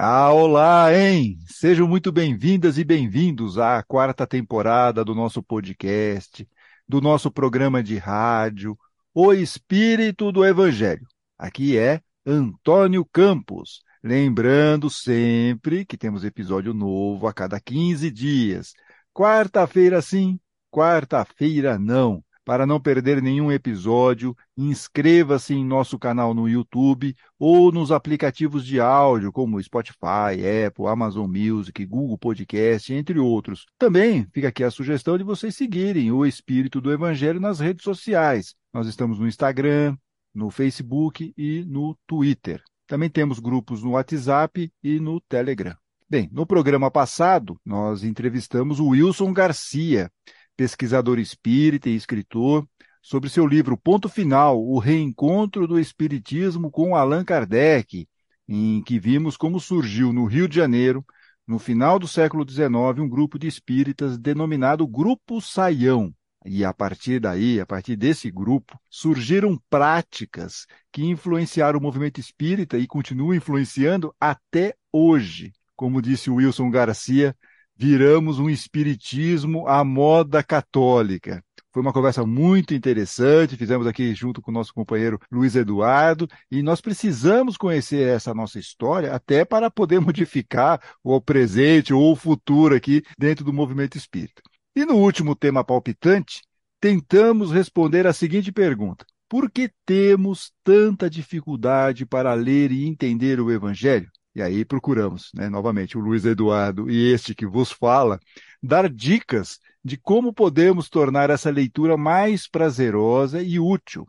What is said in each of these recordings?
Ah, olá, hein? Sejam muito bem-vindas e bem-vindos à quarta temporada do nosso podcast, do nosso programa de rádio, O Espírito do Evangelho. Aqui é Antônio Campos. Lembrando sempre que temos episódio novo a cada 15 dias. Quarta-feira sim, quarta-feira não. Para não perder nenhum episódio, inscreva-se em nosso canal no YouTube ou nos aplicativos de áudio como Spotify, Apple, Amazon Music, Google Podcast, entre outros. Também fica aqui a sugestão de vocês seguirem o Espírito do Evangelho nas redes sociais. Nós estamos no Instagram, no Facebook e no Twitter. Também temos grupos no WhatsApp e no Telegram. Bem, no programa passado, nós entrevistamos o Wilson Garcia, pesquisador espírita e escritor, sobre seu livro Ponto Final, o reencontro do Espiritismo com Allan Kardec, em que vimos como surgiu no Rio de Janeiro, no final do século XIX, um grupo de espíritas denominado Grupo Saião. E a partir daí, a partir desse grupo, surgiram práticas que influenciaram o movimento espírita e continuam influenciando até hoje. Como disse Wilson Garcia, viramos um espiritismo à moda católica. Foi uma conversa muito interessante, fizemos aqui junto com o nosso companheiro Luiz Eduardo, e nós precisamos conhecer essa nossa história até para poder modificar o presente ou o futuro aqui dentro do movimento espírita. E no último tema palpitante, tentamos responder a seguinte pergunta: por que temos tanta dificuldade para ler e entender o Evangelho? E aí procuramos, né, novamente, o Luiz Eduardo e este que vos fala, dar dicas de como podemos tornar essa leitura mais prazerosa e útil.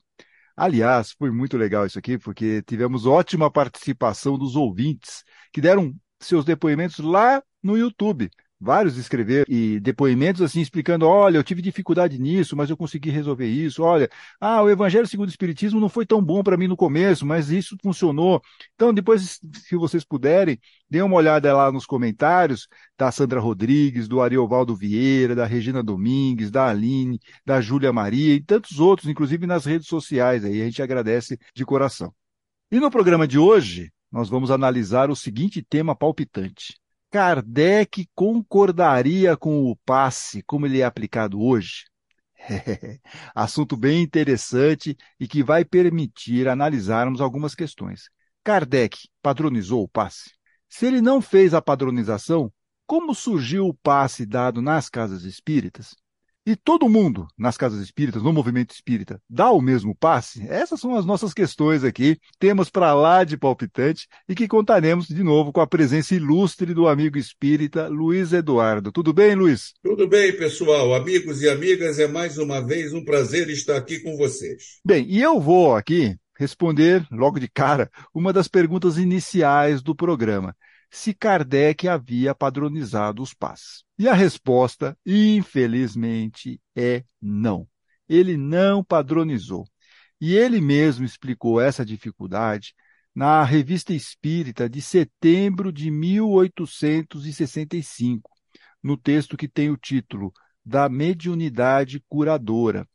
Aliás, foi muito legal isso aqui, porque tivemos ótima participação dos ouvintes, que deram seus depoimentos lá no YouTube vários escrever e depoimentos assim explicando, olha, eu tive dificuldade nisso, mas eu consegui resolver isso. Olha, ah, o Evangelho segundo o Espiritismo não foi tão bom para mim no começo, mas isso funcionou. Então, depois, se vocês puderem, dê uma olhada lá nos comentários da Sandra Rodrigues, do Ariovaldo Vieira, da Regina Domingues, da Aline, da Júlia Maria e tantos outros, inclusive nas redes sociais. Aí a gente agradece de coração. E no programa de hoje, nós vamos analisar o seguinte tema palpitante Kardec concordaria com o passe como ele é aplicado hoje? Assunto bem interessante e que vai permitir analisarmos algumas questões. Kardec padronizou o passe? Se ele não fez a padronização, como surgiu o passe dado nas casas espíritas? E todo mundo nas casas espíritas, no movimento espírita, dá o mesmo passe? Essas são as nossas questões aqui. Temos para lá de palpitante e que contaremos de novo com a presença ilustre do amigo espírita Luiz Eduardo. Tudo bem, Luiz? Tudo bem, pessoal. Amigos e amigas, é mais uma vez um prazer estar aqui com vocês. Bem, e eu vou aqui responder logo de cara uma das perguntas iniciais do programa se Kardec havia padronizado os passes. E a resposta, infelizmente, é não. Ele não padronizou. E ele mesmo explicou essa dificuldade na Revista Espírita de setembro de 1865, no texto que tem o título Da Mediunidade Curadora,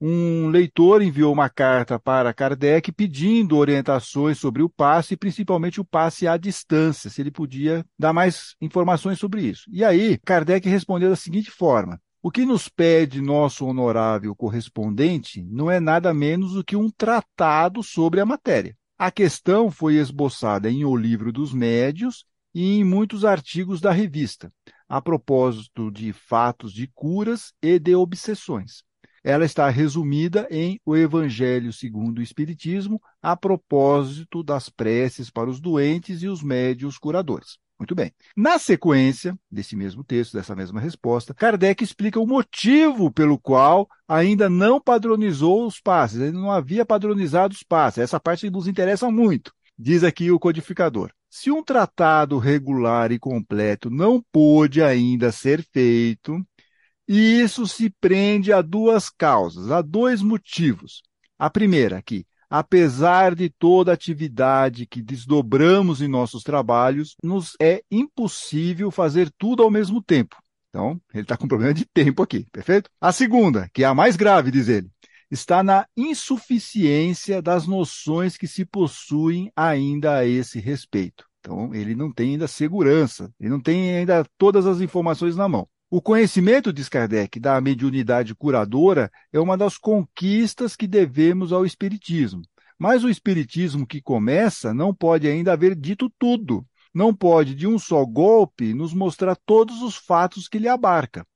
um leitor enviou uma carta para Kardec pedindo orientações sobre o passe, principalmente o passe à distância, se ele podia dar mais informações sobre isso. E aí, Kardec respondeu da seguinte forma: o que nos pede nosso honorável correspondente não é nada menos do que um tratado sobre a matéria. A questão foi esboçada em O Livro dos Médios e em muitos artigos da revista, a propósito de fatos de curas e de obsessões ela está resumida em O Evangelho segundo o Espiritismo, a propósito das preces para os doentes e os médios curadores. Muito bem. Na sequência desse mesmo texto, dessa mesma resposta, Kardec explica o motivo pelo qual ainda não padronizou os passes, ele não havia padronizado os passes. Essa parte nos interessa muito. Diz aqui o codificador. Se um tratado regular e completo não pôde ainda ser feito, e isso se prende a duas causas, a dois motivos. A primeira, que, apesar de toda atividade que desdobramos em nossos trabalhos, nos é impossível fazer tudo ao mesmo tempo. Então, ele está com problema de tempo aqui, perfeito? A segunda, que é a mais grave, diz ele, está na insuficiência das noções que se possuem ainda a esse respeito. Então, ele não tem ainda segurança, ele não tem ainda todas as informações na mão. O conhecimento, diz Kardec, da mediunidade curadora é uma das conquistas que devemos ao Espiritismo. Mas o Espiritismo que começa não pode ainda haver dito tudo. Não pode, de um só golpe, nos mostrar todos os fatos que lhe abarca.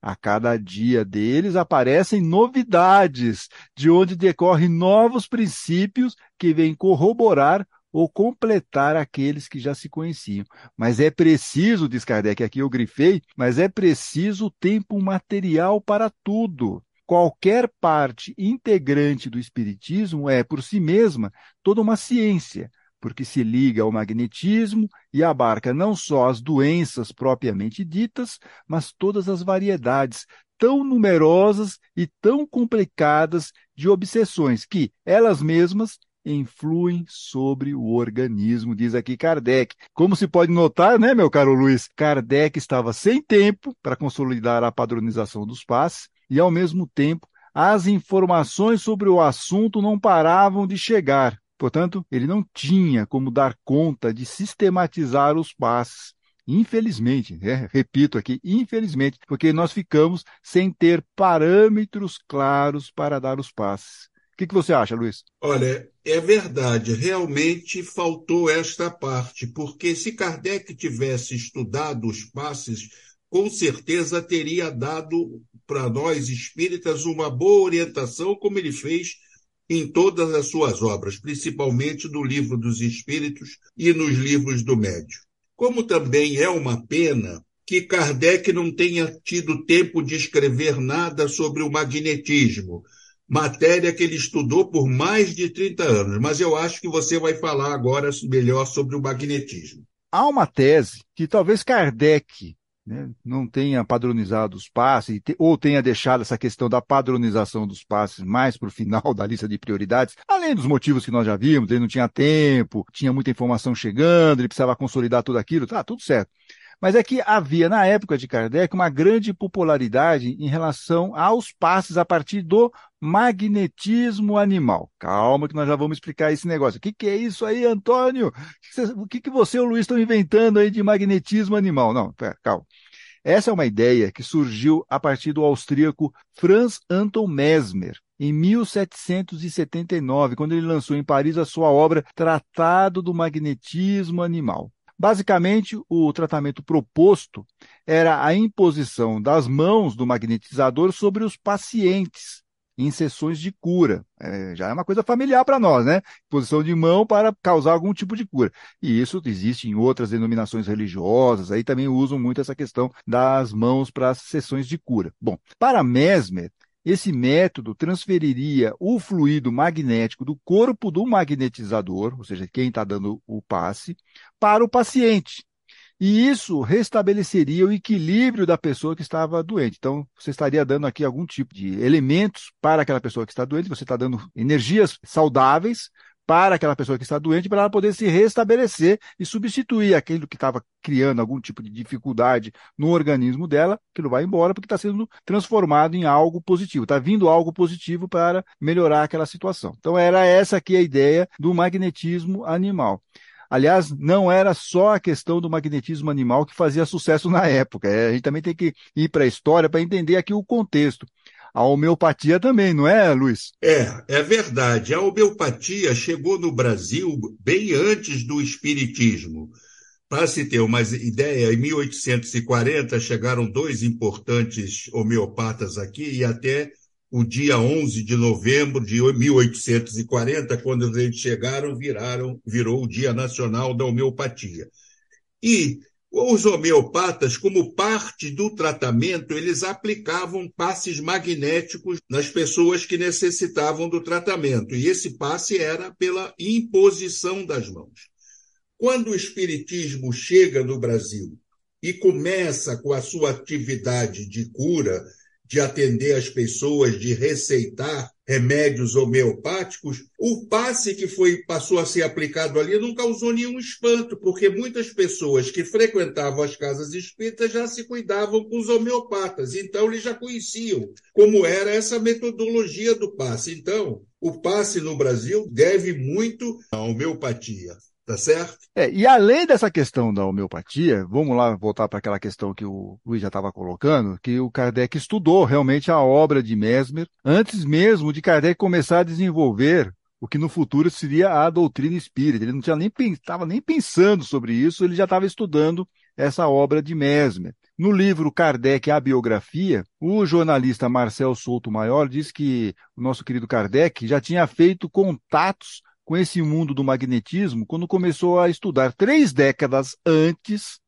A cada dia deles aparecem novidades, de onde decorrem novos princípios que vêm corroborar ou completar aqueles que já se conheciam. Mas é preciso, diz Kardec, aqui eu grifei, mas é preciso tempo material para tudo. Qualquer parte integrante do Espiritismo é, por si mesma, toda uma ciência, porque se liga ao magnetismo e abarca não só as doenças propriamente ditas, mas todas as variedades tão numerosas e tão complicadas de obsessões que, elas mesmas, influem sobre o organismo, diz aqui Kardec. Como se pode notar, né, meu caro Luiz, Kardec estava sem tempo para consolidar a padronização dos passes e, ao mesmo tempo, as informações sobre o assunto não paravam de chegar. Portanto, ele não tinha como dar conta de sistematizar os passes. Infelizmente, né? repito aqui, infelizmente, porque nós ficamos sem ter parâmetros claros para dar os passes. O que, que você acha, Luiz? Olha, é verdade, realmente faltou esta parte, porque se Kardec tivesse estudado os passes, com certeza teria dado para nós espíritas uma boa orientação, como ele fez em todas as suas obras, principalmente no Livro dos Espíritos e nos livros do Médio. Como também é uma pena que Kardec não tenha tido tempo de escrever nada sobre o magnetismo, matéria que ele estudou por mais de 30 anos, mas eu acho que você vai falar agora melhor sobre o magnetismo. Há uma tese que talvez Kardec né, não tenha padronizado os passes, ou tenha deixado essa questão da padronização dos passes mais para o final da lista de prioridades, além dos motivos que nós já vimos, ele não tinha tempo, tinha muita informação chegando, ele precisava consolidar tudo aquilo, tá, tudo certo. Mas é que havia, na época de Kardec, uma grande popularidade em relação aos passes a partir do magnetismo animal. Calma que nós já vamos explicar esse negócio. O que, que é isso aí, Antônio? O que, que você e o Luiz estão inventando aí de magnetismo animal? Não, pera, calma. Essa é uma ideia que surgiu a partir do austríaco Franz Anton Mesmer, em 1779, quando ele lançou em Paris a sua obra Tratado do Magnetismo Animal. Basicamente, o tratamento proposto era a imposição das mãos do magnetizador sobre os pacientes em sessões de cura. É, já é uma coisa familiar para nós, né? Posição de mão para causar algum tipo de cura. E isso existe em outras denominações religiosas, aí também usam muito essa questão das mãos para sessões de cura. Bom, para Mesmer, esse método transferiria o fluido magnético do corpo do magnetizador, ou seja, quem está dando o passe, para o paciente. E isso restabeleceria o equilíbrio da pessoa que estava doente. Então, você estaria dando aqui algum tipo de elementos para aquela pessoa que está doente, você está dando energias saudáveis para aquela pessoa que está doente, para ela poder se restabelecer e substituir aquilo que estava criando algum tipo de dificuldade no organismo dela, aquilo vai embora porque está sendo transformado em algo positivo, está vindo algo positivo para melhorar aquela situação. Então era essa aqui a ideia do magnetismo animal. Aliás, não era só a questão do magnetismo animal que fazia sucesso na época. É, a gente também tem que ir para a história para entender aqui o contexto a homeopatia também, não é, Luiz? É, é verdade. A homeopatia chegou no Brasil bem antes do espiritismo. Para se ter uma ideia, em 1840 chegaram dois importantes homeopatas aqui e até o dia 11 de novembro de 1840, quando eles chegaram, viraram, virou o Dia Nacional da Homeopatia. E os homeopatas, como parte do tratamento, eles aplicavam passes magnéticos nas pessoas que necessitavam do tratamento, e esse passe era pela imposição das mãos. Quando o espiritismo chega no Brasil e começa com a sua atividade de cura, de atender as pessoas, de receitar remédios homeopáticos, o passe que foi passou a ser aplicado ali não causou nenhum espanto, porque muitas pessoas que frequentavam as casas espíritas já se cuidavam com os homeopatas, então eles já conheciam como era essa metodologia do passe. Então, o passe no Brasil deve muito à homeopatia. Tá certo? É, e além dessa questão da homeopatia, vamos lá voltar para aquela questão que o Luiz já estava colocando, que o Kardec estudou realmente a obra de Mesmer antes mesmo de Kardec começar a desenvolver o que no futuro seria a doutrina espírita. Ele não tinha nem estava nem pensando sobre isso, ele já estava estudando essa obra de Mesmer. No livro Kardec, a biografia, o jornalista Marcel Souto Maior diz que o nosso querido Kardec já tinha feito contatos com esse mundo do magnetismo quando começou a estudar três décadas antes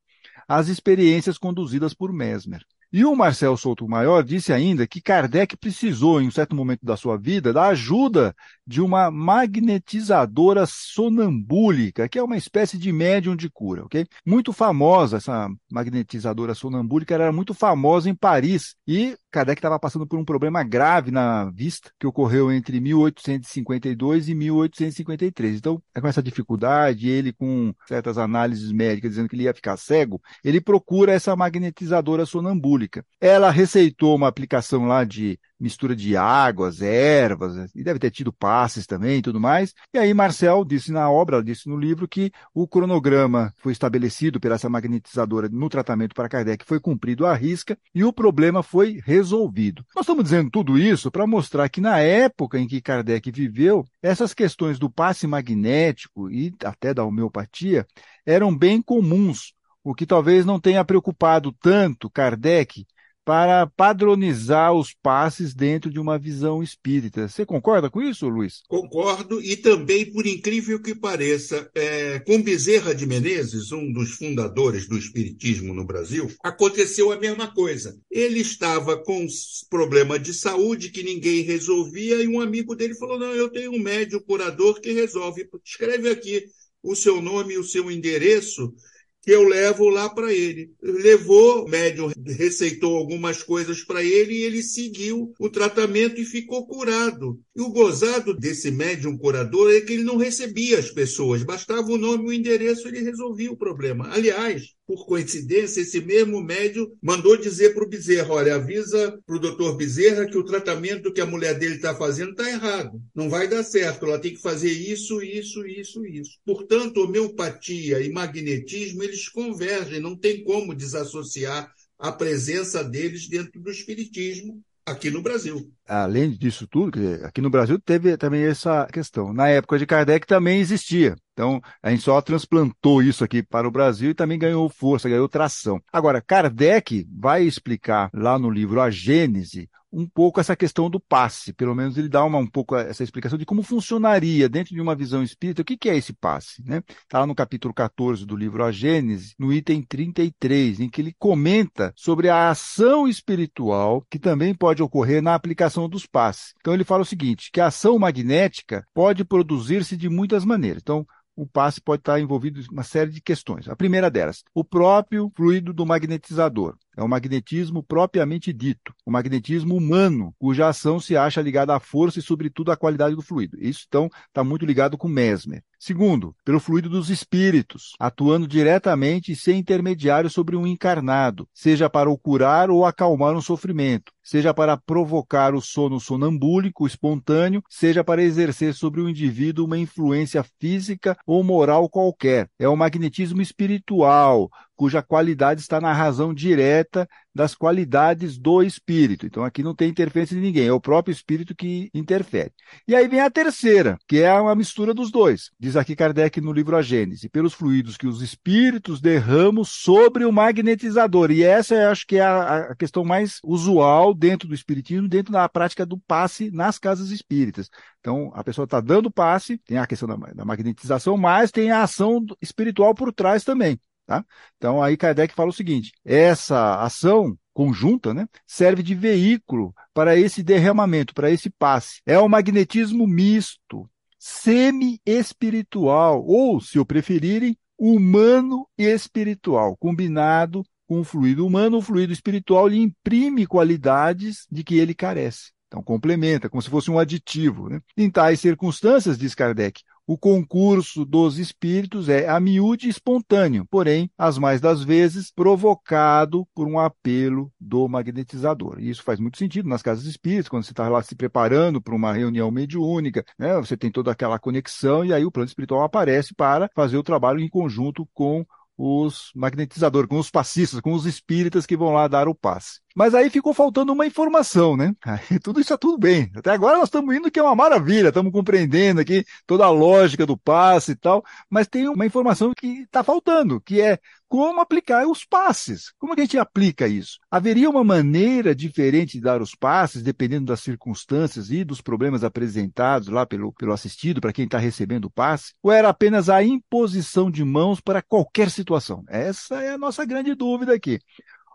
as experiências conduzidas por Mesmer. E o Marcel Souto Maior disse ainda que Kardec precisou, em um certo momento da sua vida, da ajuda de uma magnetizadora sonambúlica, que é uma espécie de médium de cura, ok? Muito famosa, essa magnetizadora sonambúlica era muito famosa em Paris. E Kardec estava passando por um problema grave na vista, que ocorreu entre 1852 e 1853. Então, com essa dificuldade, ele com certas análises médicas dizendo que ele ia ficar cego, ele procura essa magnetizadora sonambúlica. Ela receitou uma aplicação lá de mistura de águas, ervas, e deve ter tido passes também e tudo mais. E aí Marcel disse na obra, disse no livro, que o cronograma foi estabelecido pela essa magnetizadora no tratamento para Kardec foi cumprido à risca e o problema foi resolvido. Nós estamos dizendo tudo isso para mostrar que na época em que Kardec viveu, essas questões do passe magnético e até da homeopatia eram bem comuns, o que talvez não tenha preocupado tanto Kardec para padronizar os passes dentro de uma visão espírita. Você concorda com isso, Luiz? Concordo, e também, por incrível que pareça, é, com Bezerra de Menezes, um dos fundadores do Espiritismo no Brasil, aconteceu a mesma coisa. Ele estava com problema de saúde que ninguém resolvia, e um amigo dele falou: Não, eu tenho um médium curador que resolve. Escreve aqui o seu nome e o seu endereço que eu levo lá para ele. Levou, o médium receitou algumas coisas para ele e ele seguiu o tratamento e ficou curado. E o gozado desse médium curador é que ele não recebia as pessoas, bastava o nome e o endereço ele resolvia o problema. Aliás, por coincidência, esse mesmo médium mandou dizer para o Bezerra: olha, avisa para o doutor Bezerra que o tratamento que a mulher dele está fazendo está errado. Não vai dar certo, ela tem que fazer isso, isso, isso, isso. Portanto, homeopatia e magnetismo eles convergem, não tem como desassociar a presença deles dentro do espiritismo aqui no Brasil. Além disso tudo, aqui no Brasil teve também essa questão. Na época de Kardec também existia. Então, a gente só transplantou isso aqui para o Brasil e também ganhou força, ganhou tração. Agora, Kardec vai explicar lá no livro A Gênese um pouco essa questão do passe. Pelo menos ele dá uma, um pouco essa explicação de como funcionaria dentro de uma visão espírita. O que, que é esse passe? Está né? Tá lá no capítulo 14 do livro A Gênese, no item 33, em que ele comenta sobre a ação espiritual que também pode ocorrer na aplicação dos passes. Então ele fala o seguinte, que a ação magnética pode produzir-se de muitas maneiras. Então, o passe pode estar envolvido em uma série de questões. A primeira delas, o próprio fluido do magnetizador. É o magnetismo propriamente dito, o magnetismo humano, cuja ação se acha ligada à força e, sobretudo, à qualidade do fluido. Isso, então, está muito ligado com Mesmer. Segundo, pelo fluido dos espíritos, atuando diretamente e sem intermediário sobre um encarnado, seja para o curar ou acalmar um sofrimento, seja para provocar o sono sonambúlico espontâneo, seja para exercer sobre o indivíduo uma influência física ou moral qualquer. É o magnetismo espiritual, cuja qualidade está na razão direta das qualidades do espírito. Então aqui não tem interferência de ninguém, é o próprio espírito que interfere. E aí vem a terceira, que é uma mistura dos dois. Diz aqui Kardec no livro A Gênese, pelos fluidos que os espíritos derramam sobre o magnetizador. E essa eu acho que é a, a questão mais usual dentro do espiritismo, dentro da prática do passe nas casas espíritas. Então, a pessoa está dando passe, tem a questão da, da, magnetização, mas tem a ação espiritual por trás também. Tá? Então, aí Kardec fala o seguinte: essa ação conjunta né, serve de veículo para esse derramamento, para esse passe. É o magnetismo misto, semi-espiritual, ou, se o preferirem, humano e espiritual, combinado com o fluido humano, o fluido espiritual lhe imprime qualidades de que ele carece. Então, complementa, como se fosse um aditivo. Né? Em tais circunstâncias, diz Kardec, o concurso dos espíritos é a miúde espontâneo, porém, as mais das vezes, provocado por um apelo do magnetizador. E isso faz muito sentido nas casas espíritas, quando você está lá se preparando para uma reunião mediúnica, né, você tem toda aquela conexão e aí o plano espiritual aparece para fazer o trabalho em conjunto com os magnetizadores, com os passistas, com os espíritas que vão lá dar o passe. Mas aí ficou faltando uma informação, né? Aí, tudo isso é tudo bem. Até agora nós estamos indo que é uma maravilha, estamos compreendendo aqui toda a lógica do passe e tal, mas tem uma informação que está faltando, que é como aplicar os passes. Como que a gente aplica isso? Haveria uma maneira diferente de dar os passes, dependendo das circunstâncias e dos problemas apresentados lá pelo, pelo assistido, para quem está recebendo o passe? Ou era apenas a imposição de mãos para qualquer situação? Essa é a nossa grande dúvida aqui.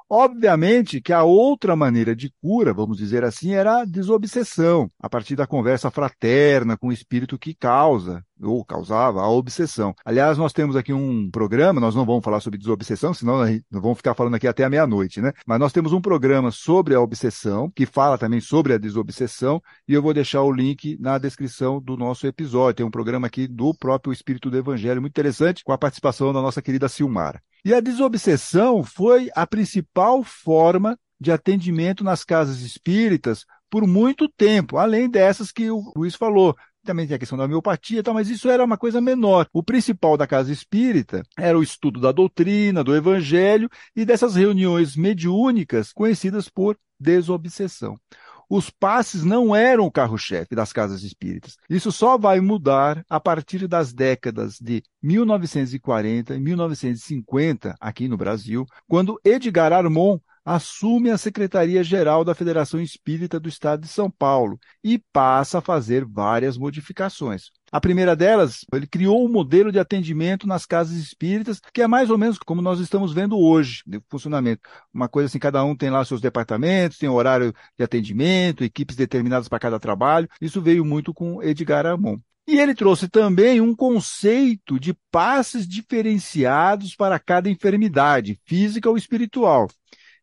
Obviamente que a outra maneira de cura, vamos dizer assim, era a desobsessão, a partir da conversa fraterna com o espírito que causa ou causava a obsessão. Aliás, nós temos aqui um programa, nós não vamos falar sobre desobsessão, senão nós vamos ficar falando aqui até a meia-noite, né? Mas nós temos um programa sobre a obsessão, que fala também sobre a desobsessão, e eu vou deixar o link na descrição do nosso episódio. Tem um programa aqui do próprio Espírito do Evangelho, muito interessante, com a participação da nossa querida Silmara. E a desobsessão foi a principal forma de atendimento nas casas espíritas por muito tempo, além dessas que o Luiz falou. Também tem a questão da homeopatia, tal, mas isso era uma coisa menor. O principal da casa espírita era o estudo da doutrina, do evangelho e dessas reuniões mediúnicas conhecidas por desobsessão os passes não eram o carro-chefe das casas espíritas. Isso só vai mudar a partir das décadas de 1940 e 1950 aqui no Brasil, quando Edgar Armon assume a Secretaria-Geral da Federação Espírita do Estado de São Paulo e passa a fazer várias modificações. A primeira delas, ele criou um modelo de atendimento nas casas espíritas, que é mais ou menos como nós estamos vendo hoje, de funcionamento. Uma coisa assim, cada um tem lá seus departamentos, tem horário de atendimento, equipes determinadas para cada trabalho. Isso veio muito com Edgar Armon. E ele trouxe também um conceito de passes diferenciados para cada enfermidade, física ou espiritual.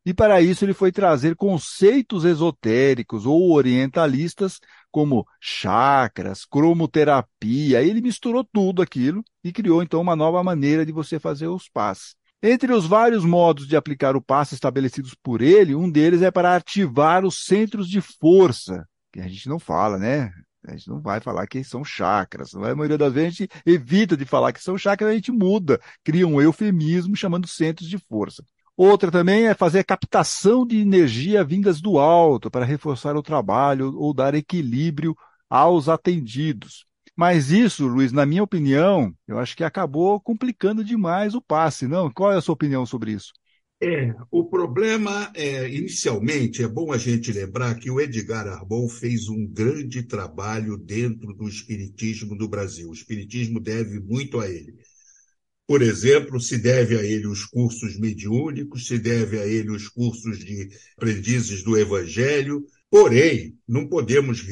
E para isso ele foi trazer conceitos esotéricos ou orientalistas como chakras, cromoterapia. Ele misturou tudo aquilo e criou então uma nova maneira de você fazer os passes. Entre os vários modos de aplicar o passe estabelecidos por ele, um deles é para ativar os centros de força, que a gente não fala, né? A gente não vai falar que são chakras. A maioria das vezes a gente evita de falar que são chakras, a gente muda, cria um eufemismo chamando centros de força. Outra também é fazer captação de energia vindas do alto para reforçar o trabalho ou dar equilíbrio aos atendidos. Mas isso, Luiz, na minha opinião, eu acho que acabou complicando demais o passe, não? Qual é a sua opinião sobre isso? É, o problema é, inicialmente, é bom a gente lembrar que o Edgar Arbon fez um grande trabalho dentro do espiritismo do Brasil. O espiritismo deve muito a ele. Por exemplo, se deve a ele os cursos mediúnicos, se deve a ele os cursos de aprendizes do Evangelho. Porém, não podemos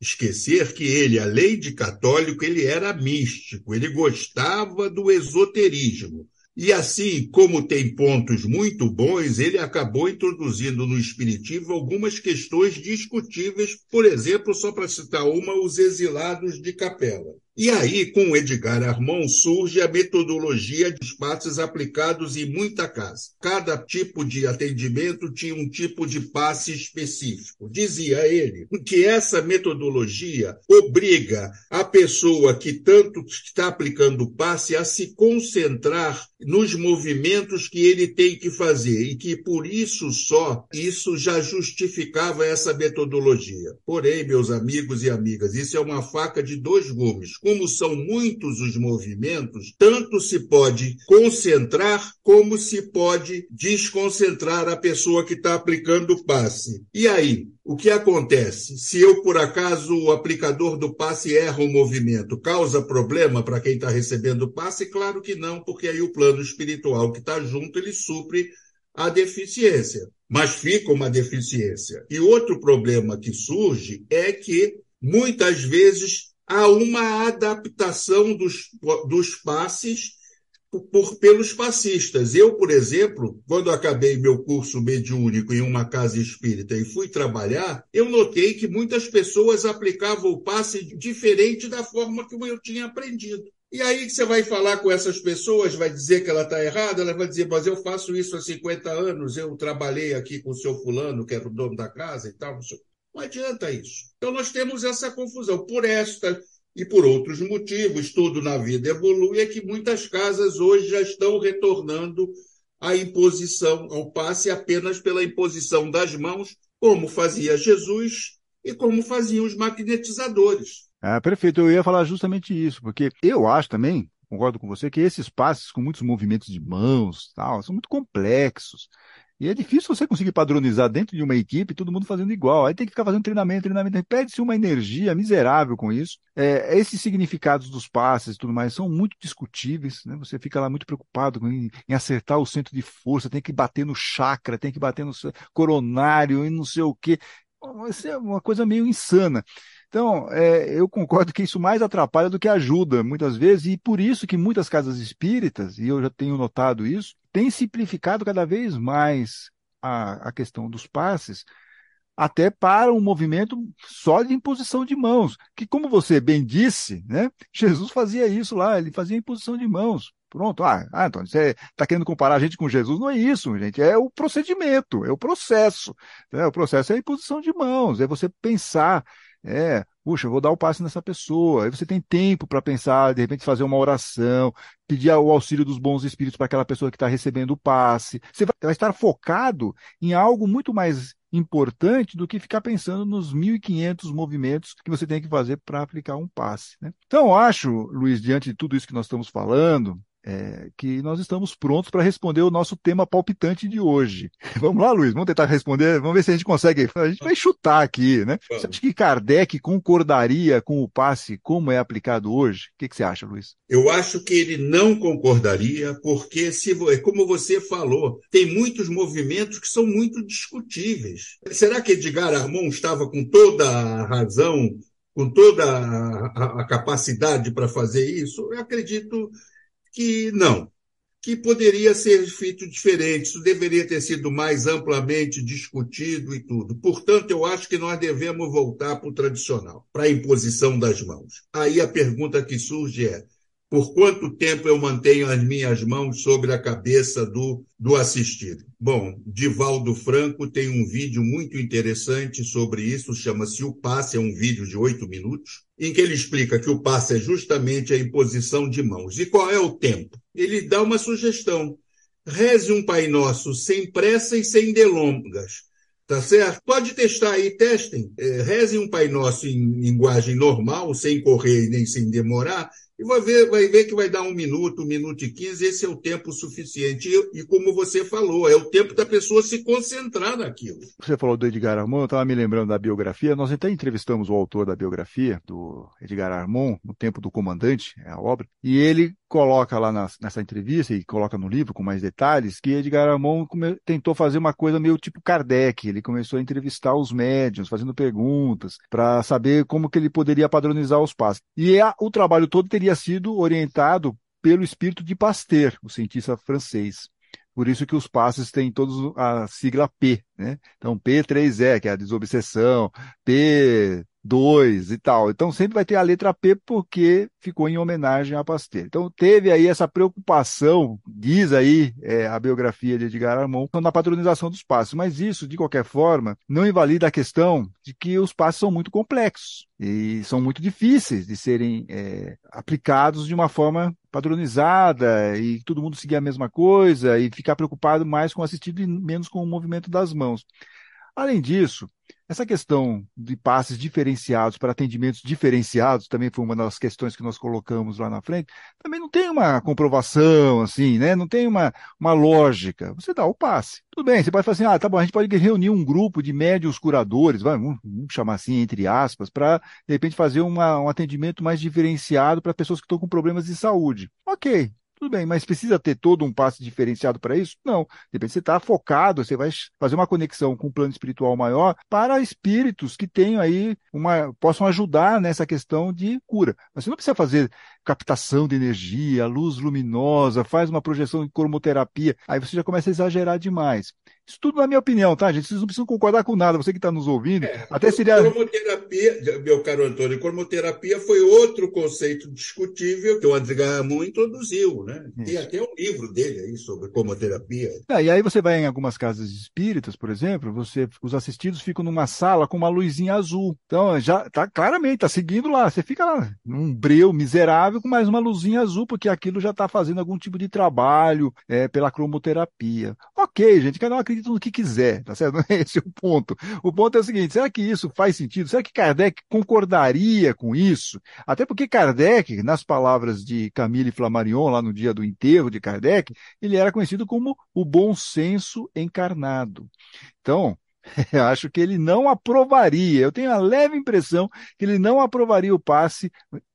esquecer que ele, além de católico, ele era místico, ele gostava do esoterismo. E assim, como tem pontos muito bons, ele acabou introduzindo no Espiritismo algumas questões discutíveis, por exemplo, só para citar uma, os exilados de capela. E aí, com Edgar Armand, surge a metodologia dos passes aplicados em muita casa. Cada tipo de atendimento tinha um tipo de passe específico. Dizia ele que essa metodologia obriga a pessoa que tanto está aplicando o passe a se concentrar nos movimentos que ele tem que fazer e que por isso só isso já justificava essa metodologia. Porém, meus amigos e amigas, isso é uma faca de dois gumes como são muitos os movimentos, tanto se pode concentrar como se pode desconcentrar a pessoa que está aplicando o passe. E aí, o que acontece? Se eu, por acaso, o aplicador do passe erra o movimento, causa problema para quem está recebendo o passe? Claro que não, porque aí o plano espiritual que está junto, ele supre a deficiência. Mas fica uma deficiência. E outro problema que surge é que, muitas vezes, há uma adaptação dos, dos passes por, pelos passistas. Eu, por exemplo, quando acabei meu curso mediúnico em uma casa espírita e fui trabalhar, eu notei que muitas pessoas aplicavam o passe diferente da forma que eu tinha aprendido. E aí você vai falar com essas pessoas, vai dizer que ela está errada, ela vai dizer, mas eu faço isso há 50 anos, eu trabalhei aqui com o seu fulano, que era o dono da casa e tal. Não adianta isso. Então nós temos essa confusão. Por esta e por outros motivos, tudo na vida evolui, é que muitas casas hoje já estão retornando à imposição, ao passe apenas pela imposição das mãos, como fazia Jesus e como faziam os magnetizadores. Ah, perfeito, eu ia falar justamente isso, porque eu acho também, concordo com você, que esses passes com muitos movimentos de mãos tal, são muito complexos. E é difícil você conseguir padronizar dentro de uma equipe, todo mundo fazendo igual. Aí tem que ficar fazendo treinamento, treinamento. Perde-se uma energia miserável com isso. É, esses significados dos passes e tudo mais são muito discutíveis. Né? Você fica lá muito preocupado em, em, acertar o centro de força, tem que bater no chakra, tem que bater no coronário e não sei o quê. Isso é uma coisa meio insana. Então, é, eu concordo que isso mais atrapalha do que ajuda, muitas vezes, e por isso que muitas casas espíritas, e eu já tenho notado isso, têm simplificado cada vez mais a, a questão dos passes, até para um movimento só de imposição de mãos, que como você bem disse, né, Jesus fazia isso lá, ele fazia imposição de mãos. Pronto, ah, ah Antônio, você está querendo comparar a gente com Jesus? Não é isso, gente, é o procedimento, é o processo. Né? O processo é a imposição de mãos, é você pensar é, puxa, eu vou dar o passe nessa pessoa. Aí você tem tempo para pensar, de repente fazer uma oração, pedir o auxílio dos bons espíritos para aquela pessoa que está recebendo o passe. Você vai, estar focado em algo muito mais importante do que ficar pensando nos 1.500 movimentos que você tem que fazer para aplicar um passe. Né? Então, acho, Luiz, diante de tudo isso que nós estamos falando, é, que nós estamos prontos para responder o nosso tema palpitante de hoje. Vamos lá, Luiz, vamos tentar responder, vamos ver se a gente consegue. A gente vai chutar aqui, né? Você acha que Kardec concordaria com o passe como é aplicado hoje? O que, que você acha, Luiz? Eu acho que ele não concordaria, porque, se, é como você falou, tem muitos movimentos que são muito discutíveis. Será que Edgar Armon estava com toda a razão com toda a, a, capacidade para fazer isso? Eu acredito que não, que poderia ser feito diferente, isso deveria ter sido mais amplamente discutido e tudo. Portanto, eu acho que nós devemos voltar para o tradicional, para a imposição das mãos. Aí a pergunta que surge é: por quanto tempo eu mantenho as minhas mãos sobre a cabeça do, do assistido? Bom, Divaldo Franco tem um vídeo muito interessante sobre isso, chama-se O Passe, é um vídeo de oito minutos, em que ele explica que o passe é justamente a imposição de mãos. E qual é o tempo? Ele dá uma sugestão. Reze um Pai Nosso sem pressa e sem delongas. Tá certo? Pode testar aí, testem. É, reze um Pai Nosso em linguagem normal, sem correr nem sem demorar, e vai ver, vai ver que vai dar um minuto, um minuto e quinze, esse é o tempo suficiente. E, e, como você falou, é o tempo da pessoa se concentrar naquilo. Você falou do Edgar Armon, eu estava me lembrando da biografia. Nós até entrevistamos o autor da biografia, do Edgar Armon, no tempo do comandante, é a obra, e ele coloca lá na, nessa entrevista e coloca no livro com mais detalhes que Edgar Armon tentou fazer uma coisa meio tipo Kardec. Ele começou a entrevistar os médiums, fazendo perguntas para saber como que ele poderia padronizar os passos. E a, o trabalho todo teria sido orientado pelo espírito de Pasteur, o cientista francês. Por isso que os passes têm todos a sigla P, né? Então P3E, que é a desobsessão, P 2 e tal. Então sempre vai ter a letra P porque ficou em homenagem a Pasteur. Então teve aí essa preocupação, diz aí é, a biografia de Edgar Armand, na patronização dos passos. Mas isso, de qualquer forma, não invalida a questão de que os passos são muito complexos e são muito difíceis de serem é, aplicados de uma forma padronizada e todo mundo seguir a mesma coisa e ficar preocupado mais com o assistido e menos com o movimento das mãos. Além disso, essa questão de passes diferenciados para atendimentos diferenciados também foi uma das questões que nós colocamos lá na frente. Também não tem uma comprovação, assim, né? Não tem uma, uma lógica. Você dá o passe. Tudo bem, você pode falar assim, ah, tá bom, a gente pode reunir um grupo de médios curadores, vamos, vamos chamar assim, entre aspas, para, de repente, fazer uma, um atendimento mais diferenciado para pessoas que estão com problemas de saúde. Ok, Tudo bem, mas precisa ter todo um passe diferenciado para isso? Não. Depende, você está focado, você vai fazer uma conexão com um plano espiritual maior para espíritos que tenham aí uma, possam ajudar nessa questão de cura. Mas você não precisa fazer captação de energia, luz luminosa, faz uma projeção de cromoterapia, aí você já começa a exagerar demais. Isso tudo na minha opinião, tá, gente? Vocês não precisam concordar com nada. Você que está nos ouvindo, é, até seria. Cromoterapia, meu caro Antônio, cromoterapia foi outro conceito discutível que o André Gamon introduziu, né? Isso. Tem até um livro dele aí sobre cromoterapia. É, e aí você vai em algumas casas espíritas, por exemplo, você, os assistidos ficam numa sala com uma luzinha azul. Então, já tá claramente, tá seguindo lá. Você fica lá, num breu miserável com mais uma luzinha azul, porque aquilo já está fazendo algum tipo de trabalho é, pela cromoterapia. Ok, gente, cada um acredita no que quiser, tá certo? Não é esse o ponto. O ponto é o seguinte: será que isso faz sentido? Será que Kardec concordaria com isso? Até porque Kardec, nas palavras de Camille Flammarion, lá no dia do enterro de Kardec, ele era conhecido como o bom senso encarnado. Então, eu acho que ele não aprovaria. Eu tenho a leve impressão que ele não aprovaria o passe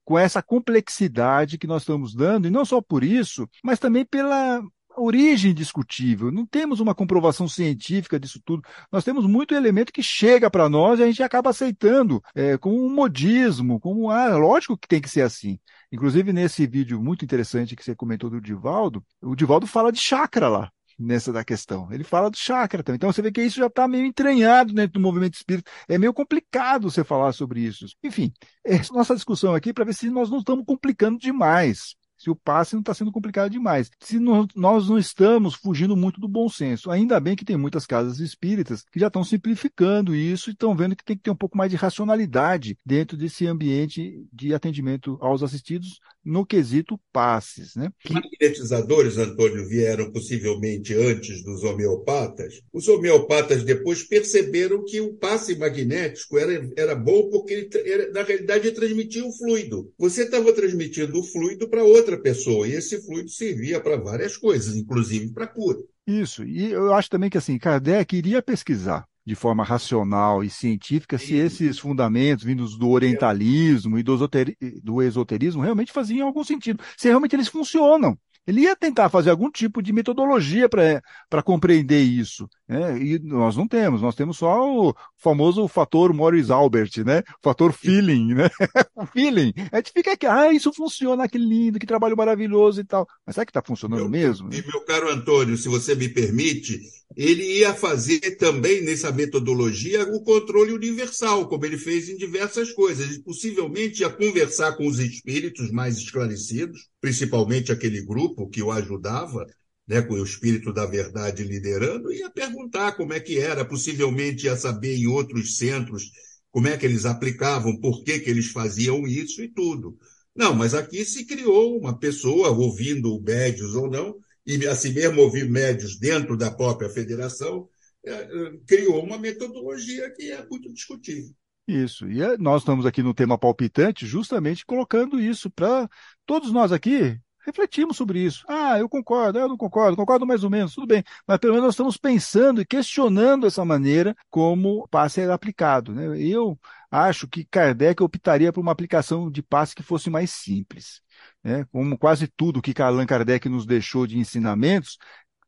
com essa complexidade que nós estamos dando, e não só por isso, mas também pela origem discutível. Não temos uma comprovação científica disso tudo. Nós temos muito elemento que chega para nós e a gente acaba aceitando é, como um modismo, como ah, lógico que tem que ser assim. Inclusive, nesse vídeo muito interessante que você comentou do Divaldo, o Divaldo fala de chakra lá nessa da questão. Ele fala do chakra também. Então você vê que isso já está meio entranhado dentro do movimento espírita. É meio complicado você falar sobre isso. Enfim, essa nossa discussão aqui para ver se nós não estamos complicando demais se o passe não está sendo complicado demais. Se nós não estamos fugindo muito do bom senso. Ainda bem que tem muitas casas espíritas que já estão simplificando isso e estão vendo que tem que ter um pouco mais de racionalidade dentro desse ambiente de atendimento aos assistidos no quesito passes. Né? Os magnetizadores, Antônio, vieram possivelmente antes dos homeopatas. Os homeopatas depois perceberam que o passe magnético era, era bom porque ele, era, na realidade, transmitia o fluido. Você estava transmitindo o fluido para outra outra pessoa. E esse fluido servia para várias coisas, inclusive para cura. Isso. E eu acho também que assim, Kardec iria pesquisar de forma racional e científica se esses fundamentos vindos do orientalismo e do, esoterismo realmente faziam algum sentido, se realmente eles funcionam. Ele ia tentar fazer algum tipo de metodologia para compreender isso. Né? E nós não temos, nós temos só o famoso fator Morris Albert, né? O fator feeling, né? o feeling. A gente fica aqui, ah, isso funciona, que lindo, que trabalho maravilhoso e tal. Mas será que está funcionando meu, mesmo? E meu caro Antônio, se você me permite, ele ia fazer também nessa metodologia o controle universal, como ele fez em diversas coisas. Ele possivelmente ia conversar com os espíritos mais esclarecidos, principalmente aquele grupo que o ajudava, né, com o espírito da verdade liderando, ia perguntar como é que era, possivelmente ia saber em outros centros como é que eles aplicavam, por que, que eles faziam isso e tudo. Não, mas aqui se criou uma pessoa, ouvindo médios ou não, e assim mesmo ouvir médios dentro da própria federação, é, é, criou uma metodologia que é muito discutível. Isso. E é, nós estamos aqui no tema palpitante, justamente colocando isso para todos nós aqui refletimos sobre isso. Ah, eu concordo, eu não concordo, concordo mais ou menos, tudo bem. Mas pelo menos nós estamos pensando e questionando essa maneira como o passe é aplicado. Né? Eu acho que Kardec optaria por uma aplicação de passe que fosse mais simples. Né? Como quase tudo que Allan Kardec nos deixou de ensinamentos,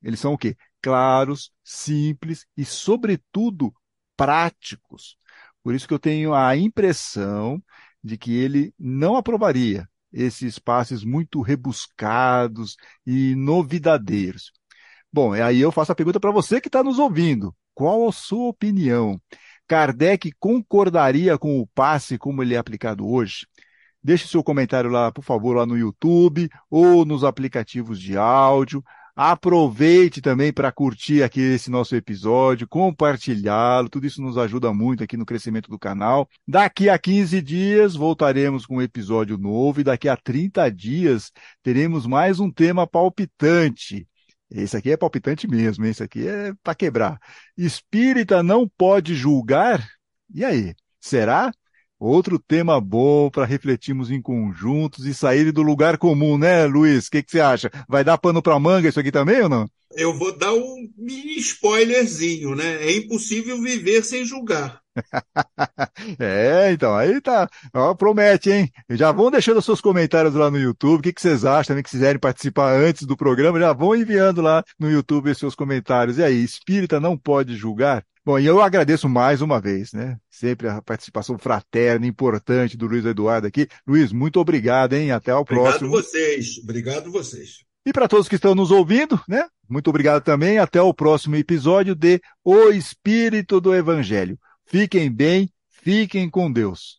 eles são o quê? Claros, simples e, sobretudo, práticos. Por isso que eu tenho a impressão de que ele não aprovaria esses passes muito rebuscados e novidadeiros. Bom, aí eu faço a pergunta para você que está nos ouvindo. Qual a sua opinião? Kardec concordaria com o passe como ele é aplicado hoje? Deixe seu comentário lá, por favor, lá no YouTube ou nos aplicativos de áudio. Aproveite também para curtir aqui esse nosso episódio, compartilhá-lo, tudo isso nos ajuda muito aqui no crescimento do canal. Daqui a 15 dias voltaremos com um episódio novo e daqui a 30 dias teremos mais um tema palpitante. Esse aqui é palpitante mesmo, esse aqui é para quebrar. Espírita não pode julgar? E aí, será? Outro tema bom para refletirmos em conjuntos e sair do lugar comum, né, Luiz? O que, que, você acha? Vai dar pano para manga isso aqui também ou não? Eu vou dar um mini spoilerzinho, né? É impossível viver sem julgar. é, então, aí tá. Ó, promete, hein? Já vão deixando seus comentários lá no YouTube. O que, que vocês acham também que quiserem participar antes do programa? Já vão enviando lá no YouTube os seus comentários. E aí, espírita não pode julgar? Bom, e eu agradeço mais uma vez, né? Sempre a participação fraterna, importante do Luiz Eduardo aqui. Luiz, muito obrigado, hein? Até o próximo. Obrigado vocês. Obrigado vocês. E para todos que estão nos ouvindo, né? Muito obrigado também. Até o próximo episódio de O Espírito do Evangelho. Fiquem bem, fiquem com Deus.